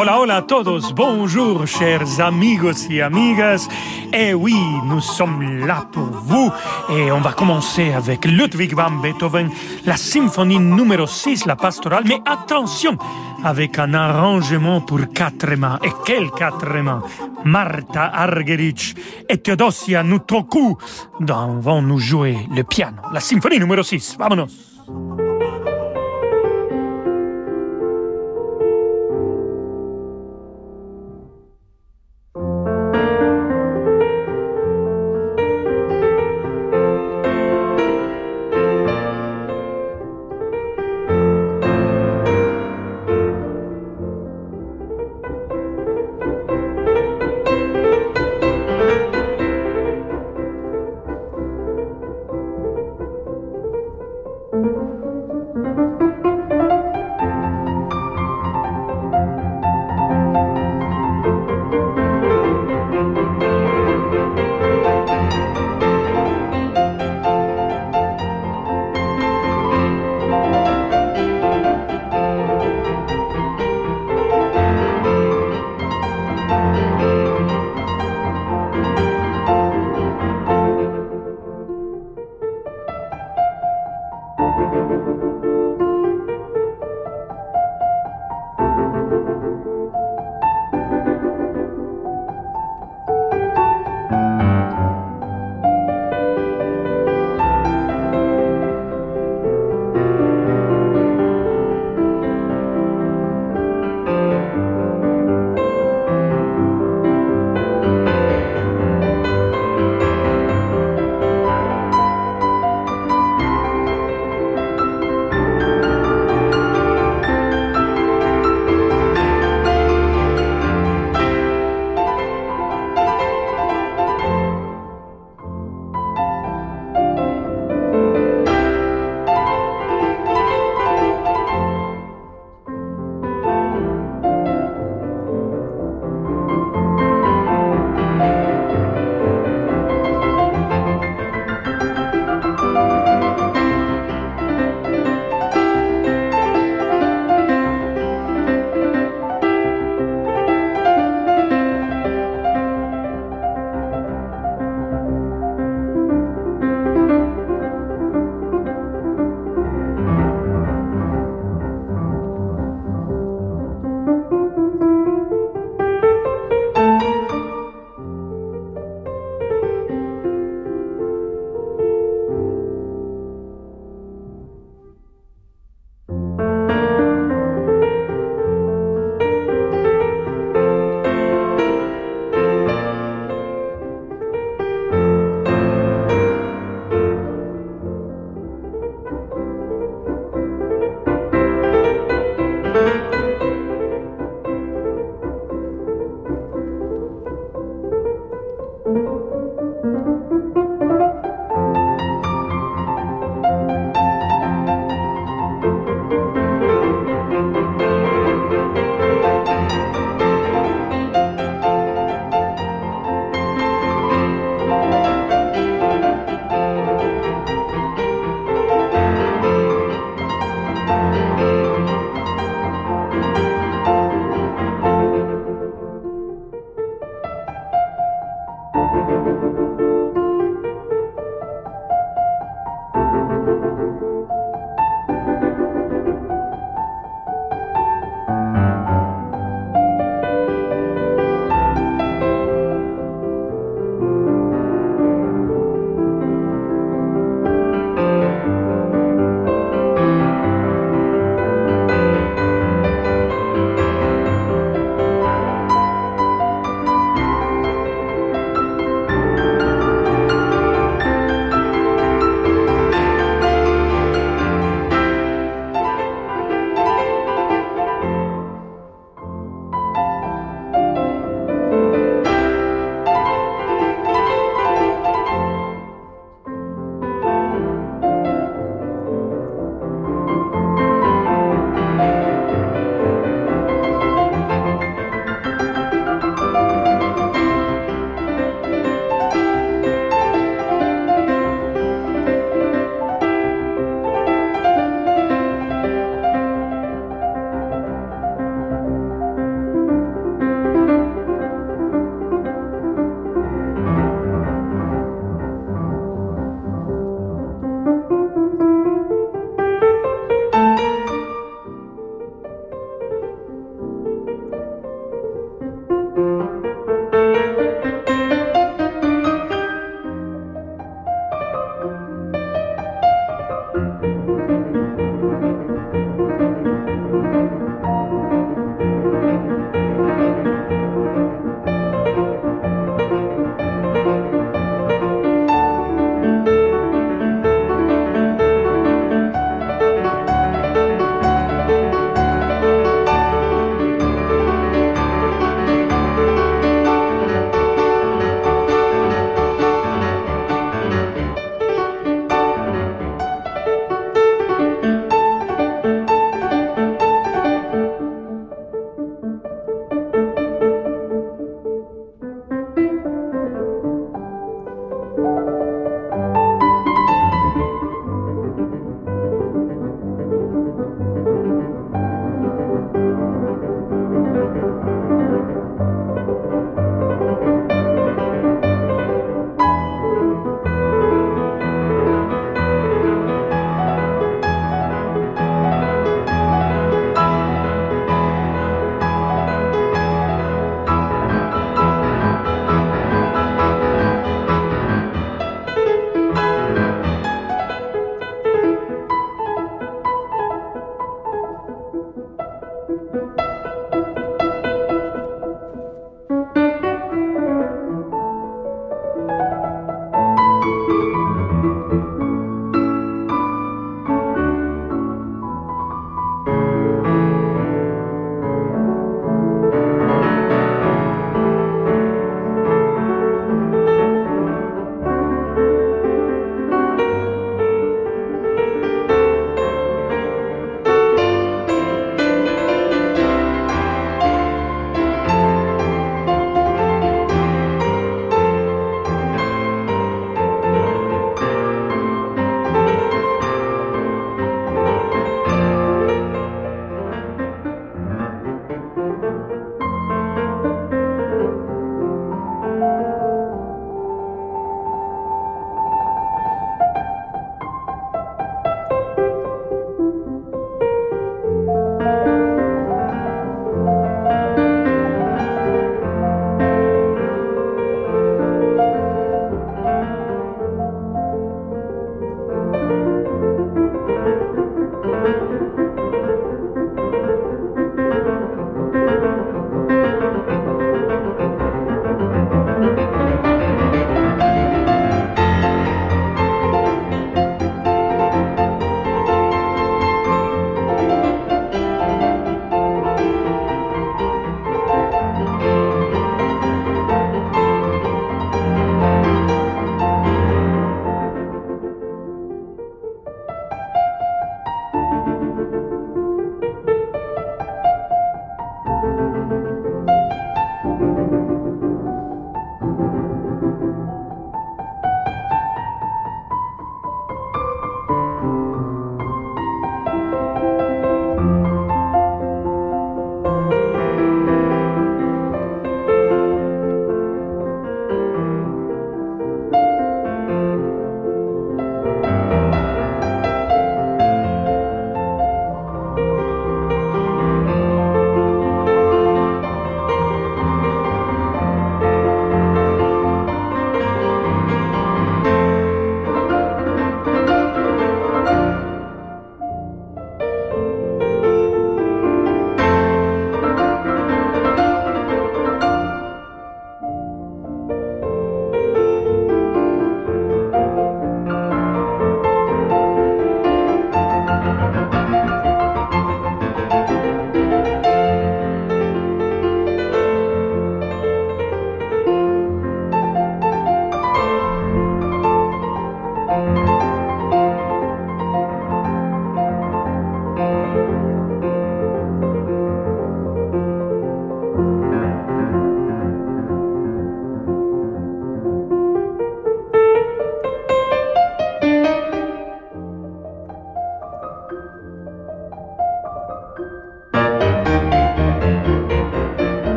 Hola, hola a bonjour chers amigos et amigas. Et oui, nous sommes là pour vous et on va commencer avec Ludwig van Beethoven, la symphonie numéro 6, la pastorale. Mais attention, avec un arrangement pour quatre mains. Et quel quatre mains? Martha Argerich et Theodosia Nutroku vont nous jouer le piano. La symphonie numéro 6. Vamonos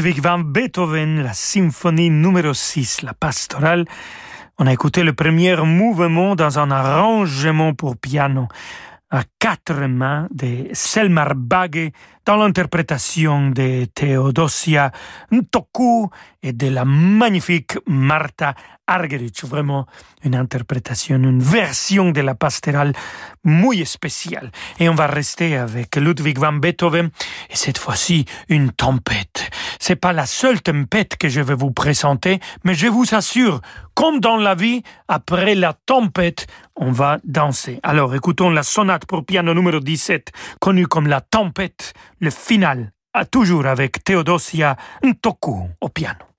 Ludwig van Beethoven, la symphonie numéro 6, la pastorale. On a écouté le premier mouvement dans un arrangement pour piano à quatre mains de Selmar Bagge dans l'interprétation de Theodosia Ntoku et de la magnifique Marta Argerich. Vraiment une interprétation, une version de la pastorale muy spéciale. Et on va rester avec Ludwig van Beethoven et cette fois-ci une tempête. C'est pas la seule tempête que je vais vous présenter, mais je vous assure, comme dans la vie, après la tempête, on va danser. Alors écoutons la sonate pour piano numéro 17, connue comme la tempête, le final, à toujours avec Theodosia Ntoku au piano.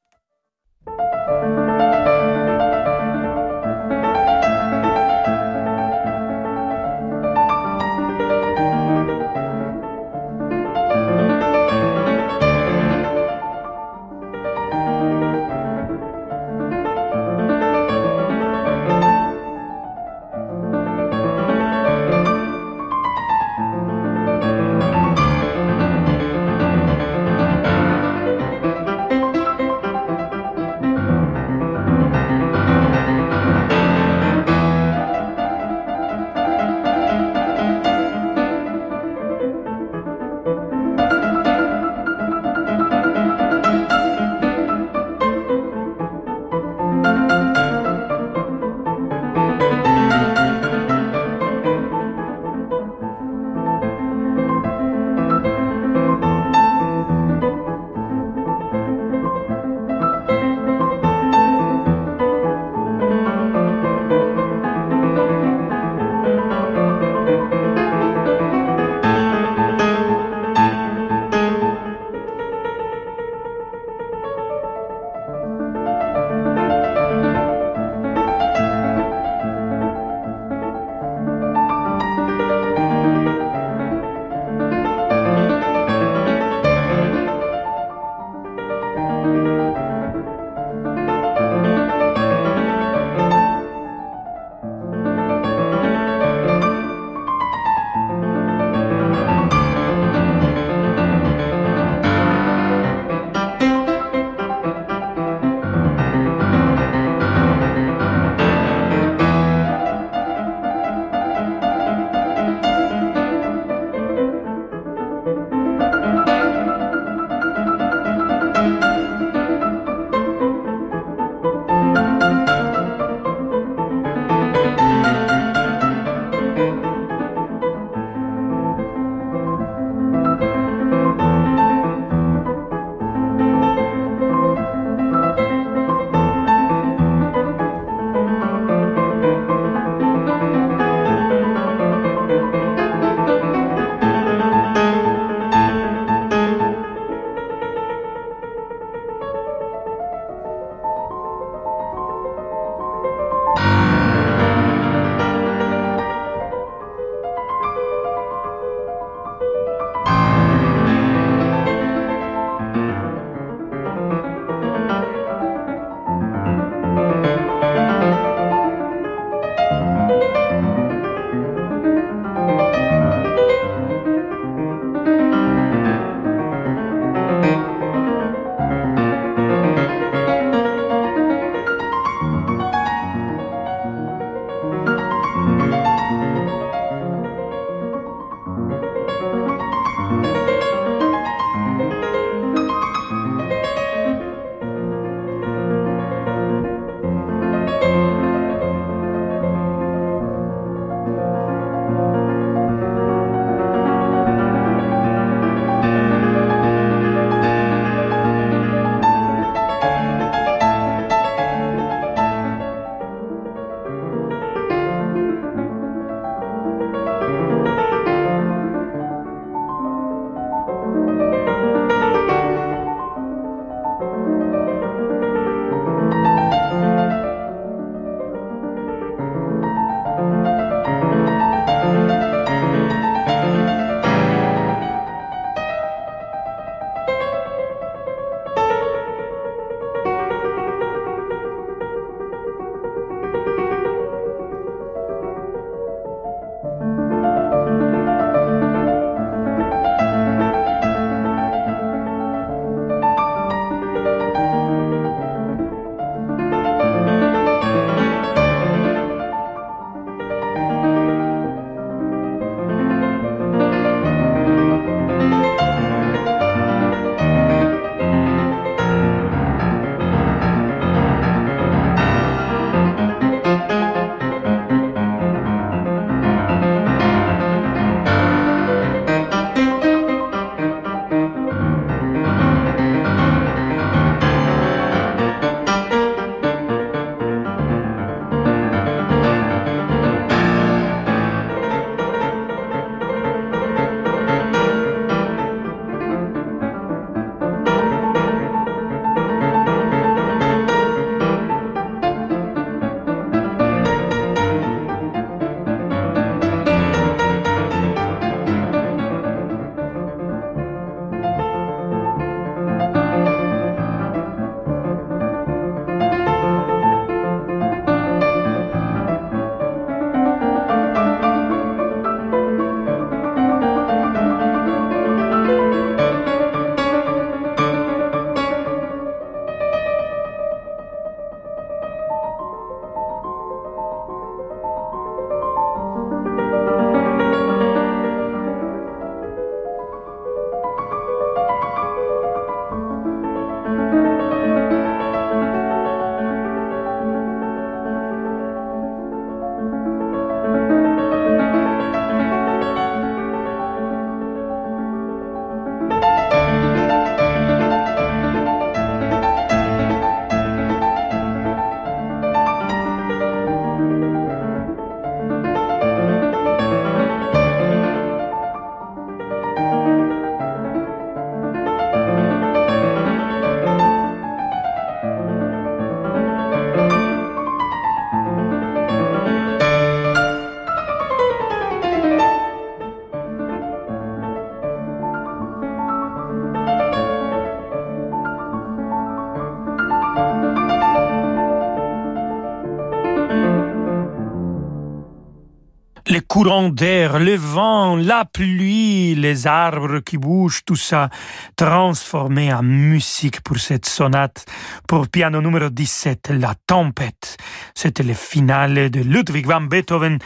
Courant d'air, le vent, la pluie, les arbres qui bougent, tout ça transformé en musique pour cette sonate pour piano numéro 17, La Tempête. C'était le finale de Ludwig van Beethoven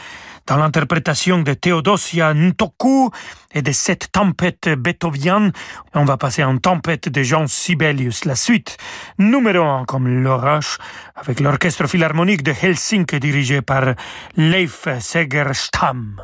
dans l'interprétation de Theodosia Ntoku et de cette tempête beethovienne, on va passer en tempête de Jean Sibelius. La suite, numéro un comme l'orage, avec l'orchestre philharmonique de Helsinki dirigé par Leif Segerstam.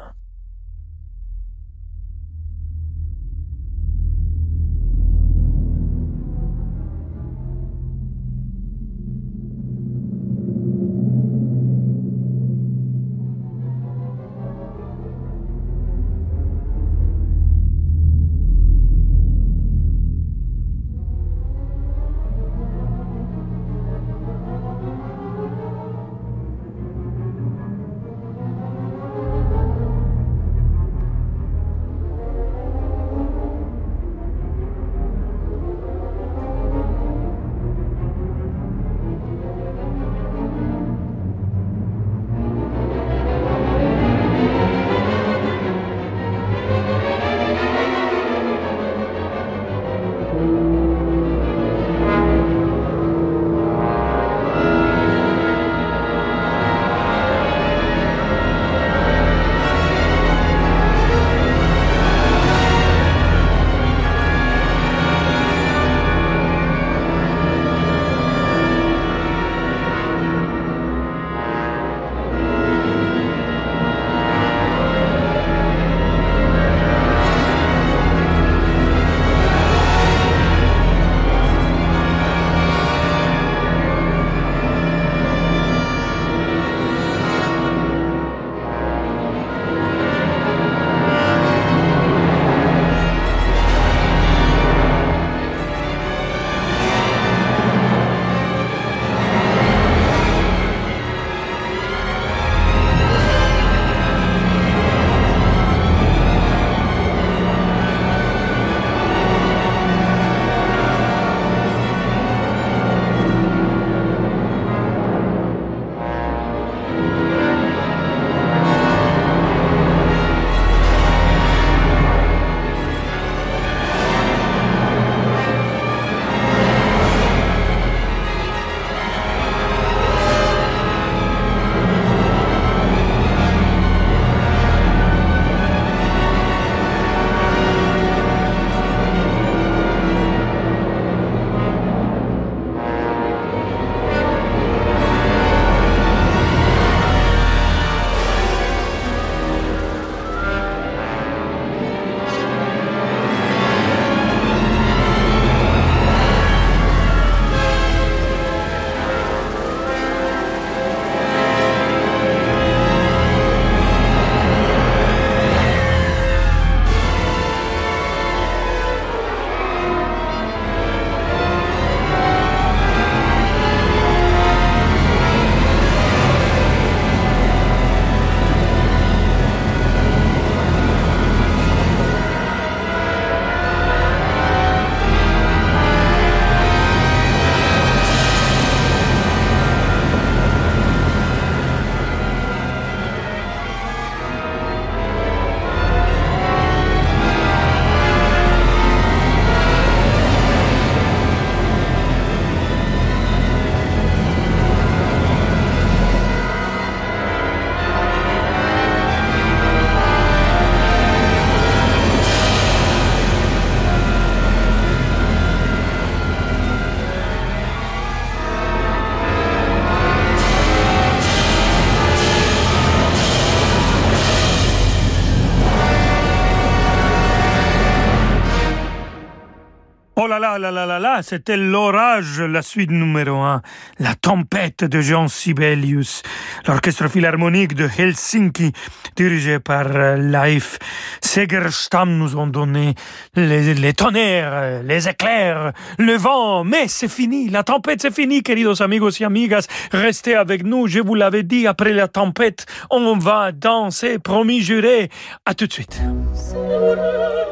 C'était l'orage, la suite numéro un. La tempête de Jean Sibelius. L'orchestre philharmonique de Helsinki, dirigé par euh, Leif Segerstam, nous ont donné les, tonnerres, les éclairs, le vent. Mais c'est fini, la tempête c'est fini, queridos amigos y amigas. Restez avec nous, je vous l'avais dit, après la tempête, on va danser, promis, juré. À tout de suite.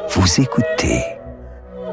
Vous écoutez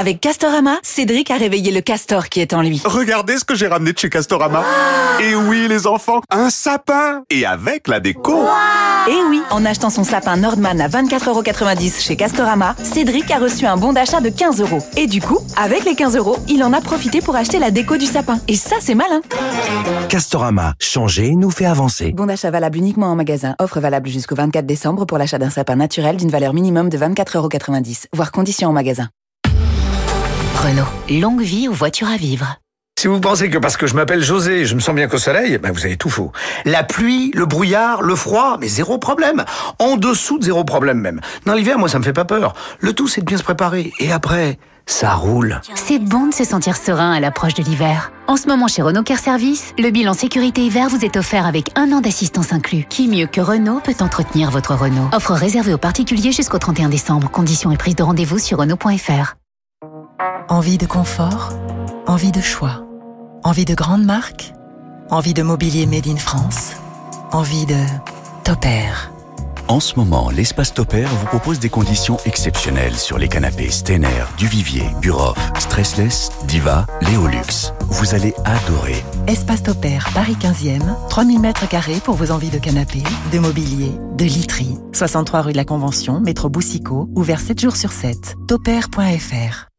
Avec Castorama, Cédric a réveillé le castor qui est en lui. Regardez ce que j'ai ramené de chez Castorama. Et oui, les enfants, un sapin Et avec la déco Et oui, en achetant son sapin Nordman à 24,90€ chez Castorama, Cédric a reçu un bon d'achat de 15 euros. Et du coup, avec les 15 euros, il en a profité pour acheter la déco du sapin. Et ça, c'est malin Castorama, changer nous fait avancer. Bon d'achat valable uniquement en magasin. Offre valable jusqu'au 24 décembre pour l'achat d'un sapin naturel d'une valeur minimum de 24,90€. Voir conditions en magasin. Renault, longue vie aux voitures à vivre. Si vous pensez que parce que je m'appelle José, je me sens bien qu'au soleil, ben vous avez tout faux. La pluie, le brouillard, le froid, mais zéro problème. En dessous de zéro problème même. Dans l'hiver, moi, ça me fait pas peur. Le tout, c'est de bien se préparer. Et après, ça roule. C'est bon de se sentir serein à l'approche de l'hiver. En ce moment, chez Renault Care Service, le bilan sécurité hiver vous est offert avec un an d'assistance inclus. Qui mieux que Renault peut entretenir votre Renault? Offre réservée aux particuliers jusqu'au 31 décembre. Conditions et prise de rendez-vous sur Renault.fr. Envie de confort, envie de choix, envie de grandes marques, envie de mobilier made in France, envie de Topair. En ce moment, l'espace Topair vous propose des conditions exceptionnelles sur les canapés Stener, Duvivier, Buroff, Stressless, Diva, Léolux. Vous allez adorer. Espace Topair, Paris 15e, 3000 mètres carrés pour vos envies de canapé, de mobilier, de literie. 63 rue de la Convention, métro Boussicaut, ouvert 7 jours sur 7. Topair.fr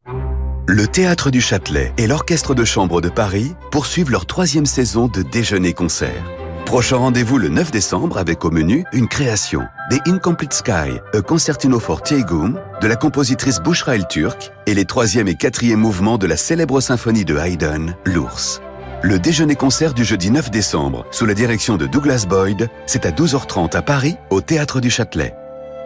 Le Théâtre du Châtelet et l'Orchestre de Chambre de Paris poursuivent leur troisième saison de déjeuner-concert. Prochain rendez-vous le 9 décembre avec au menu une création, des Incomplete Sky, A Concertino for Tiegum, de la compositrice Bushra El Turk et les troisième et quatrième mouvements de la célèbre symphonie de Haydn, L'Ours. Le déjeuner-concert du jeudi 9 décembre, sous la direction de Douglas Boyd, c'est à 12h30 à Paris, au Théâtre du Châtelet.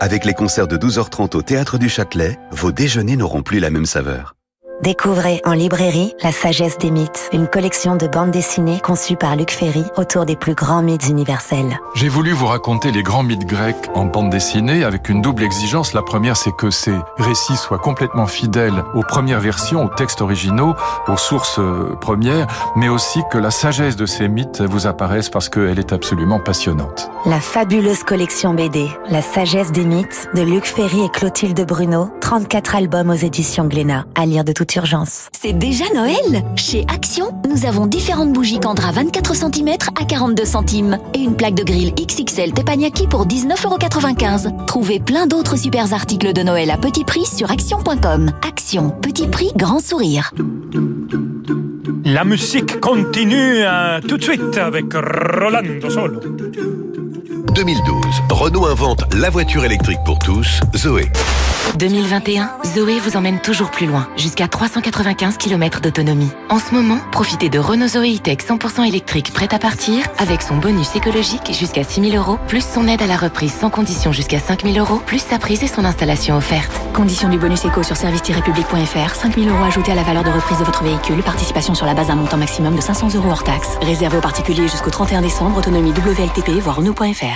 Avec les concerts de 12h30 au Théâtre du Châtelet, vos déjeuners n'auront plus la même saveur. Découvrez en librairie La sagesse des mythes, une collection de bandes dessinées conçue par Luc Ferry autour des plus grands mythes universels. J'ai voulu vous raconter les grands mythes grecs en bande dessinée avec une double exigence. La première, c'est que ces récits soient complètement fidèles aux premières versions, aux textes originaux, aux sources euh, premières, mais aussi que la sagesse de ces mythes vous apparaisse parce qu'elle est absolument passionnante. La fabuleuse collection BD La sagesse des mythes de Luc Ferry et Clotilde Bruno, 34 albums aux éditions Glénat, à lire de toute urgence. C'est déjà Noël Chez Action, nous avons différentes bougies Candra 24 cm à 42 centimes et une plaque de grille XXL Teppanyaki pour 19,95€. Trouvez plein d'autres super articles de Noël à petit prix sur action.com. Action, petit prix, grand sourire. La musique continue euh, tout de suite avec Rolando Solo. 2012, Renault invente la voiture électrique pour tous, Zoé. 2021, Zoé vous emmène toujours plus loin, jusqu'à 395 km d'autonomie. En ce moment, profitez de Renault Zoé E-Tech 100% électrique prête à partir, avec son bonus écologique jusqu'à 6000 euros, plus son aide à la reprise sans condition jusqu'à 5000 euros, plus sa prise et son installation offerte. Condition du bonus éco sur service-public.fr, 5000 euros ajoutés à la valeur de reprise de votre véhicule, participation sur la base d'un montant maximum de 500 euros hors taxe. Réservé aux particuliers jusqu'au 31 décembre, autonomie WLTP, voire Renault.fr.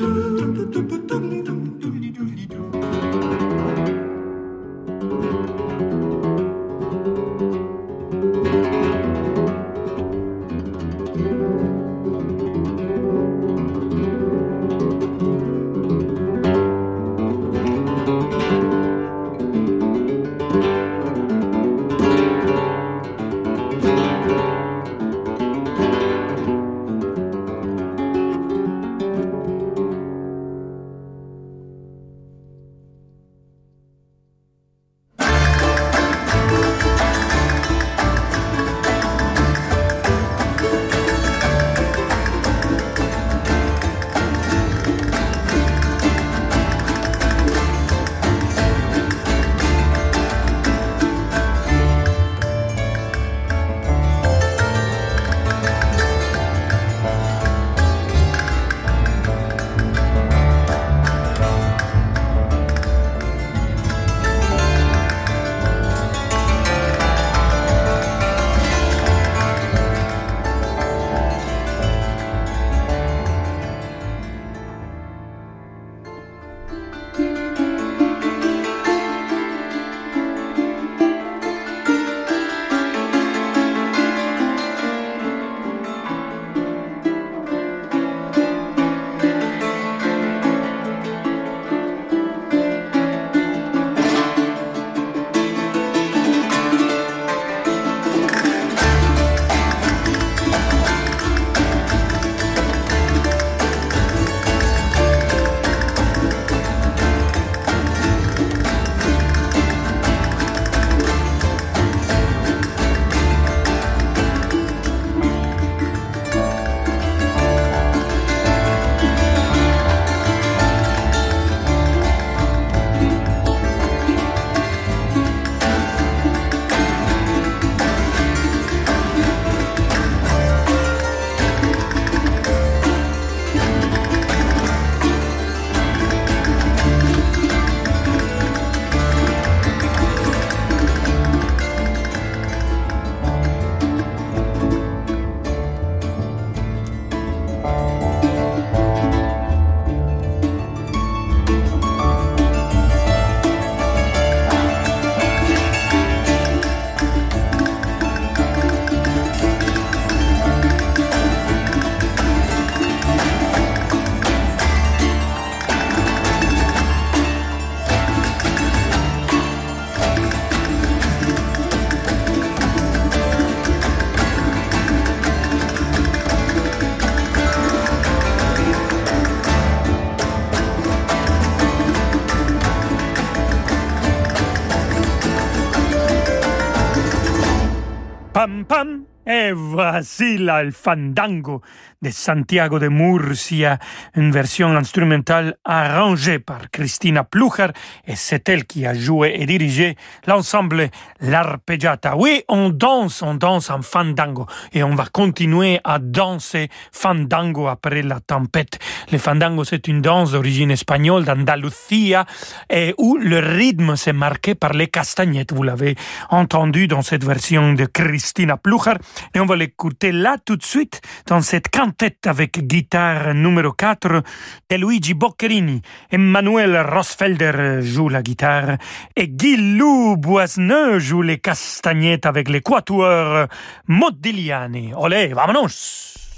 does. Là le fandango de Santiago de Murcia, une version instrumentale arrangée par Christina Plucher, et c'est elle qui a joué et dirigé l'ensemble L'Arpeggiata. Oui, on danse, on danse en fandango, et on va continuer à danser fandango après la tempête. Le fandango, c'est une danse d'origine espagnole d'Andalusia, et où le rythme s'est marqué par les castagnettes. Vous l'avez entendu dans cette version de Christina Plucher, et on va l'écouter là tout de suite dans cette tête avec guitare numéro 4 de Luigi Boccherini. Emmanuel Rosfelder joue la guitare et Guy Lou Boisneux joue les castagnettes avec les quatuors Modigliani. Olé, vamonos!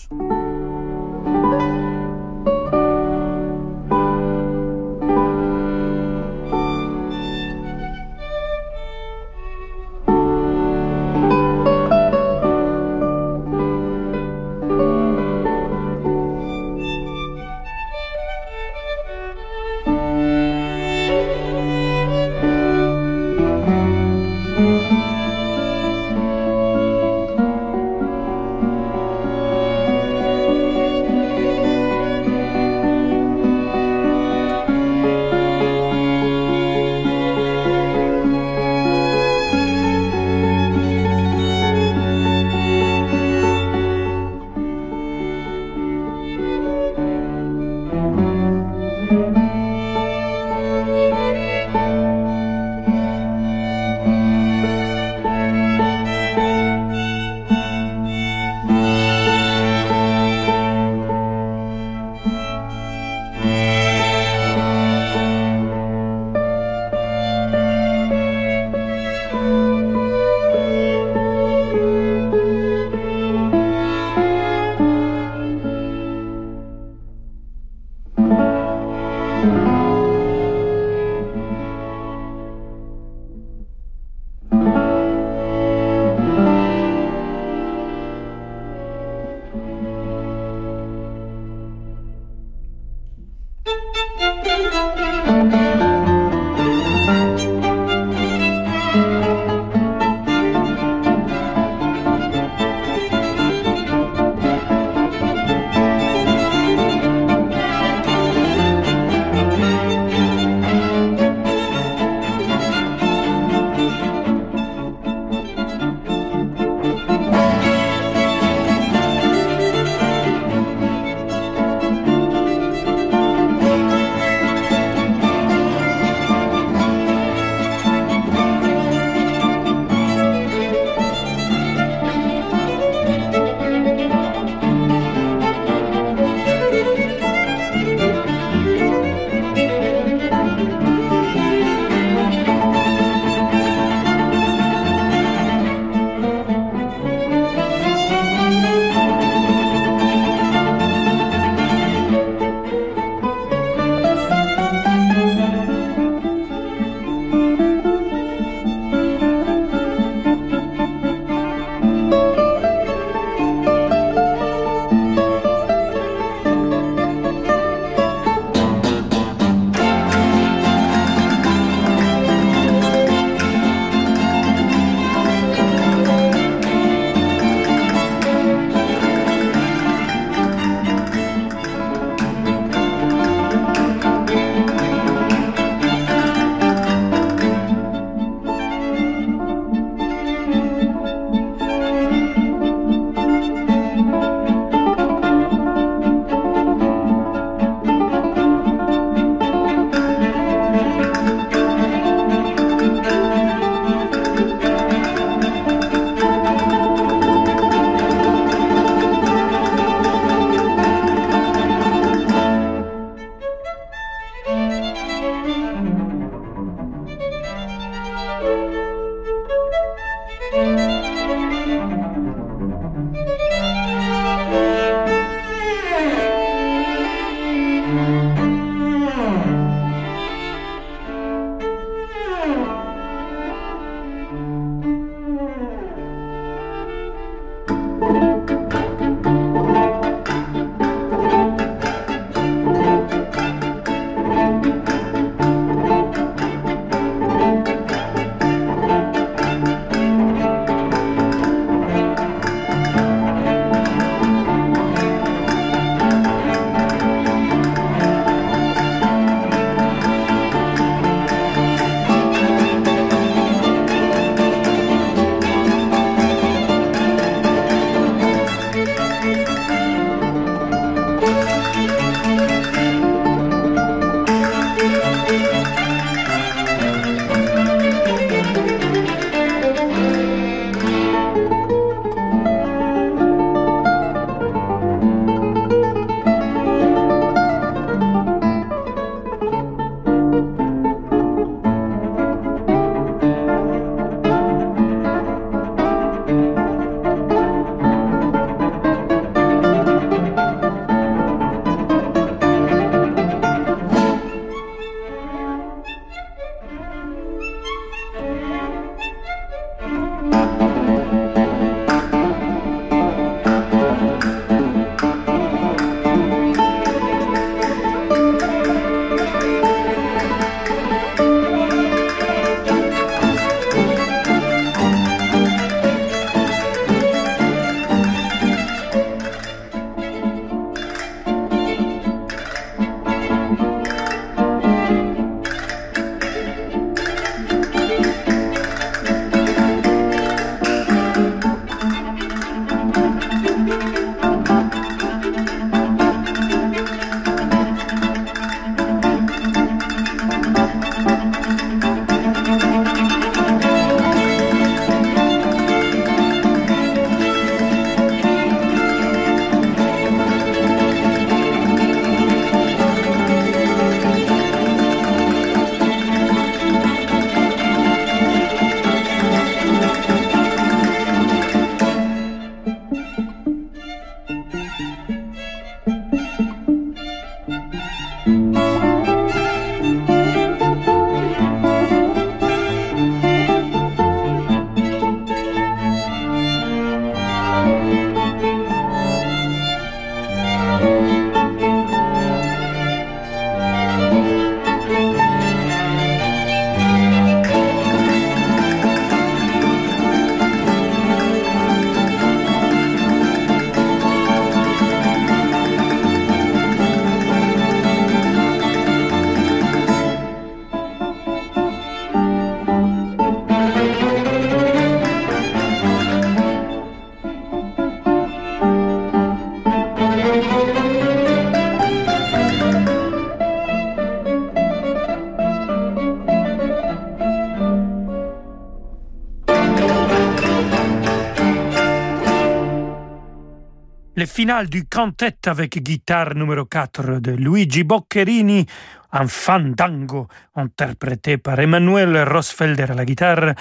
Le final du quintet avec guitare numéro 4 de Luigi Boccherini, un fandango interprété par Emmanuel Rosfelder à la guitare,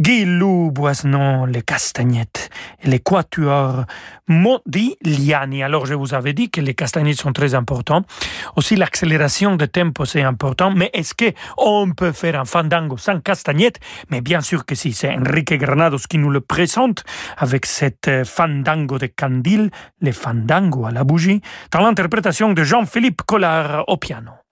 Guy Lou Boisnon les castagnettes et les quatuors Modigliani. Alors je vous avais dit que les castagnettes sont très importants. Aussi l'accélération de tempo c'est important, mais est-ce que on peut faire un fandango sans castagnettes Mais bien sûr que si, c'est Enrique Granados qui nous le présente avec cette fandango de Candil, les fandango à la bougie, dans l'interprétation de Jean-Philippe Collard au piano.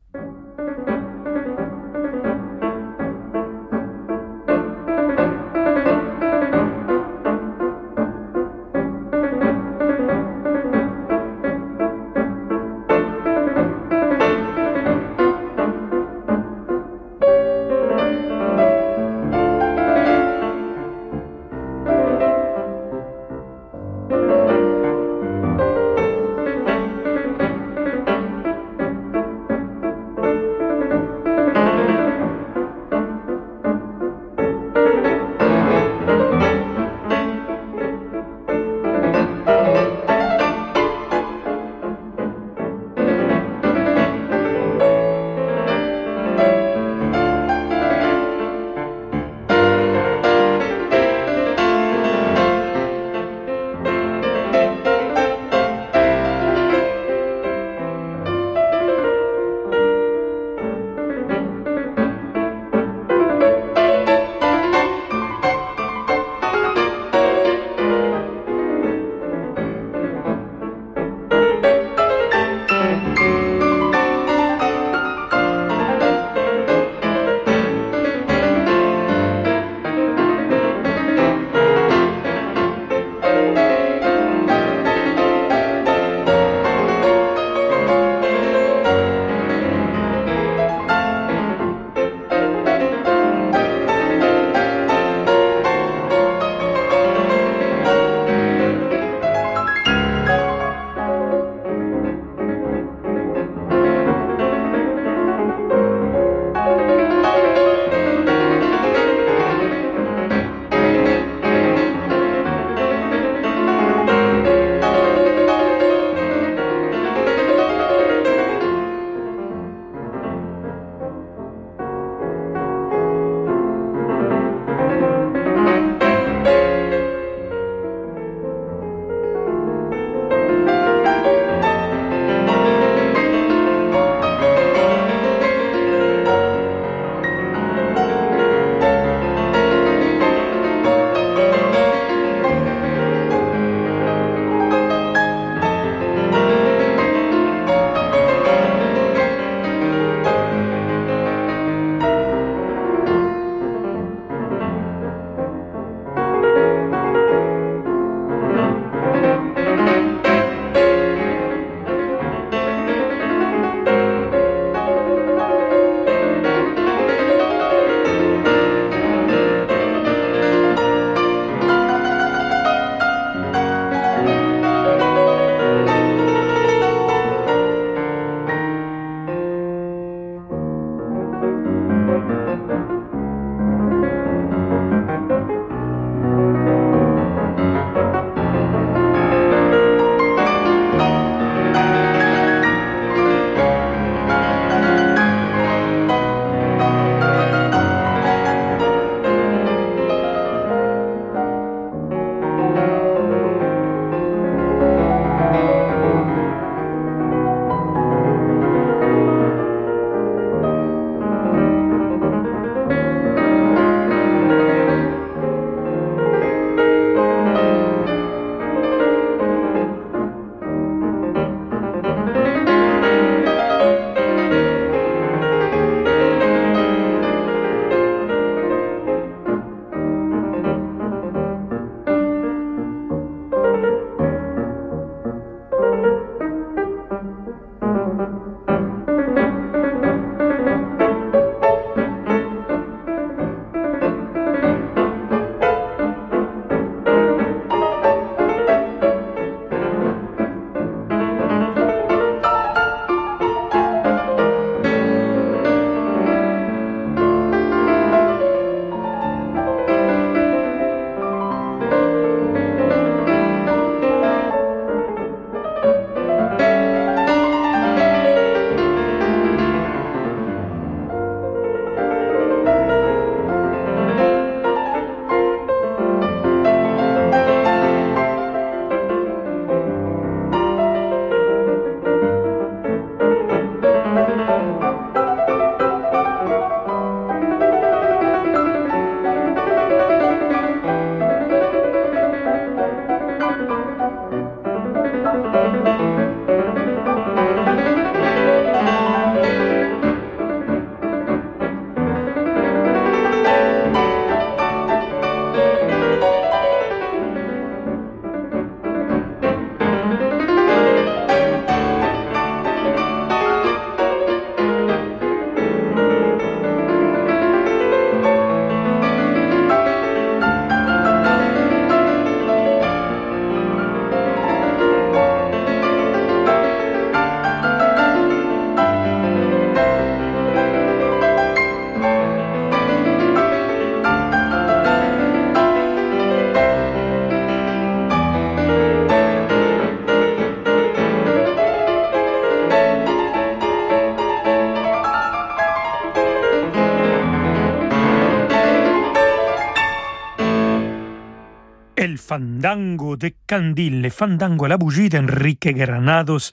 Fandango de Candil, le fandango à la bougie d'Enrique Granados,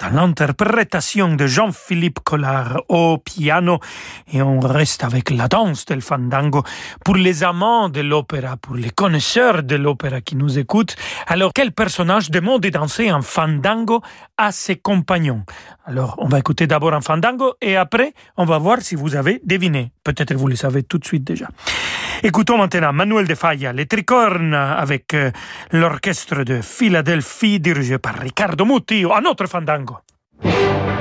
dans l'interprétation de Jean-Philippe Collard au piano et on reste avec la danse del fandango pour les amants de l'opéra, pour les connaisseurs de l'opéra qui nous écoutent. Alors, quel personnage demande de danser un fandango à ses compagnons? Alors, on va écouter d'abord un fandango et après, on va voir si vous avez deviné. Peut-être vous le savez tout de suite déjà. Écoutons maintenant Manuel de Falla, les tricornes avec euh, l'orchestre de Philadelphie dirigé par Riccardo Muti, un autre fandango. thank you.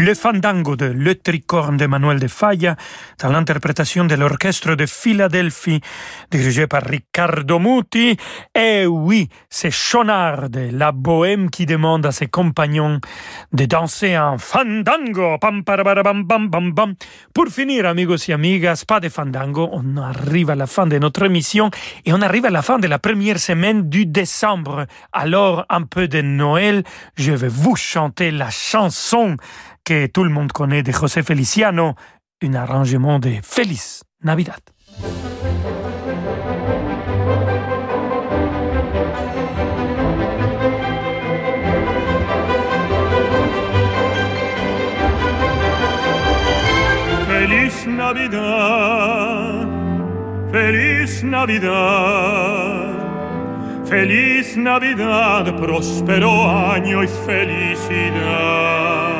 Le fandango de Le Tricorne de Manuel de Falla, dans l'interprétation de l'orchestre de Philadelphie, dirigé par Riccardo Muti. Et oui, c'est Chonarde, la bohème qui demande à ses compagnons de danser un fandango. Pam, bam, bam, bam. Pour finir, amigos y amigas, pas de fandango. On arrive à la fin de notre émission et on arrive à la fin de la première semaine du décembre. Alors, un peu de Noël, je vais vous chanter la chanson que tout le monde connaît de José Feliciano, un arrangement de Feliz Navidad. Feliz Navidad, feliz Navidad, feliz Navidad, próspero año y felicidad.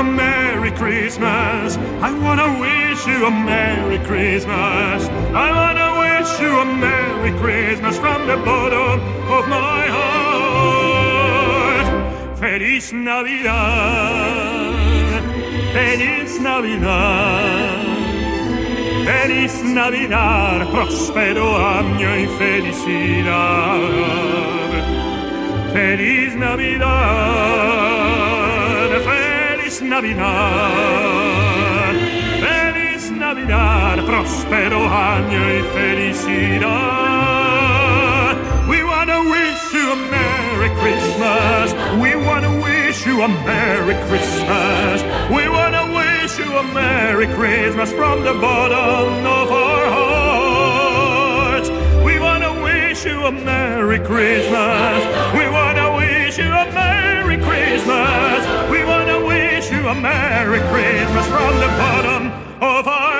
A Merry Christmas. I wanna wish you a Merry Christmas. I wanna wish you a Merry Christmas from the bottom of my heart. Feliz Navidad. Feliz Navidad. Feliz Navidad, próspero año y felicidad. Feliz Navidad, Navidad, Feliz Navidad, próspero año y felicidad. We wanna wish you a Merry Christmas. We wanna wish you a Merry Christmas. We wanna wish you a Merry Christmas from the bottom of our hearts. We wanna wish you a Merry Christmas. We wanna wish you a Merry Christmas. We wanna you a Merry Christmas from the bottom of our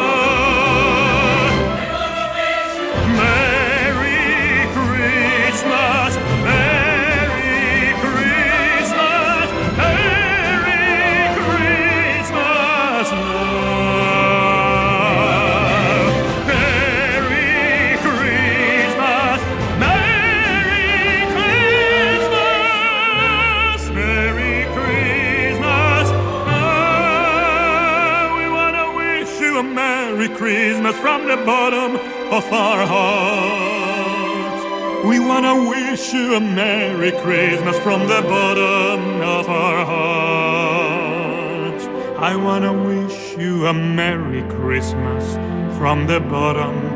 Christmas from the bottom of our hearts. We wanna wish you a Merry Christmas from the bottom of our hearts. I wanna wish you a Merry Christmas from the bottom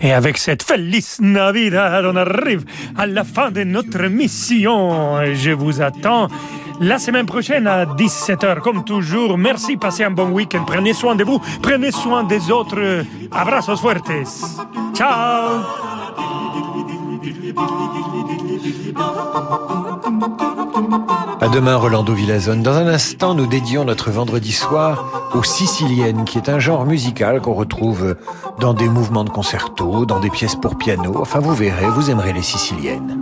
Et avec cette Feliz Navidad, on arrive à la fin de notre mission. Je vous attends la semaine prochaine à 17h, comme toujours. Merci, passez un bon week-end. Prenez soin de vous, prenez soin des autres. Abrazos fuertes. Ciao. À demain, Rolando Villazone. Dans un instant, nous dédions notre vendredi soir aux siciliennes, qui est un genre musical qu'on retrouve dans des mouvements de concerto, dans des pièces pour piano. Enfin, vous verrez, vous aimerez les siciliennes.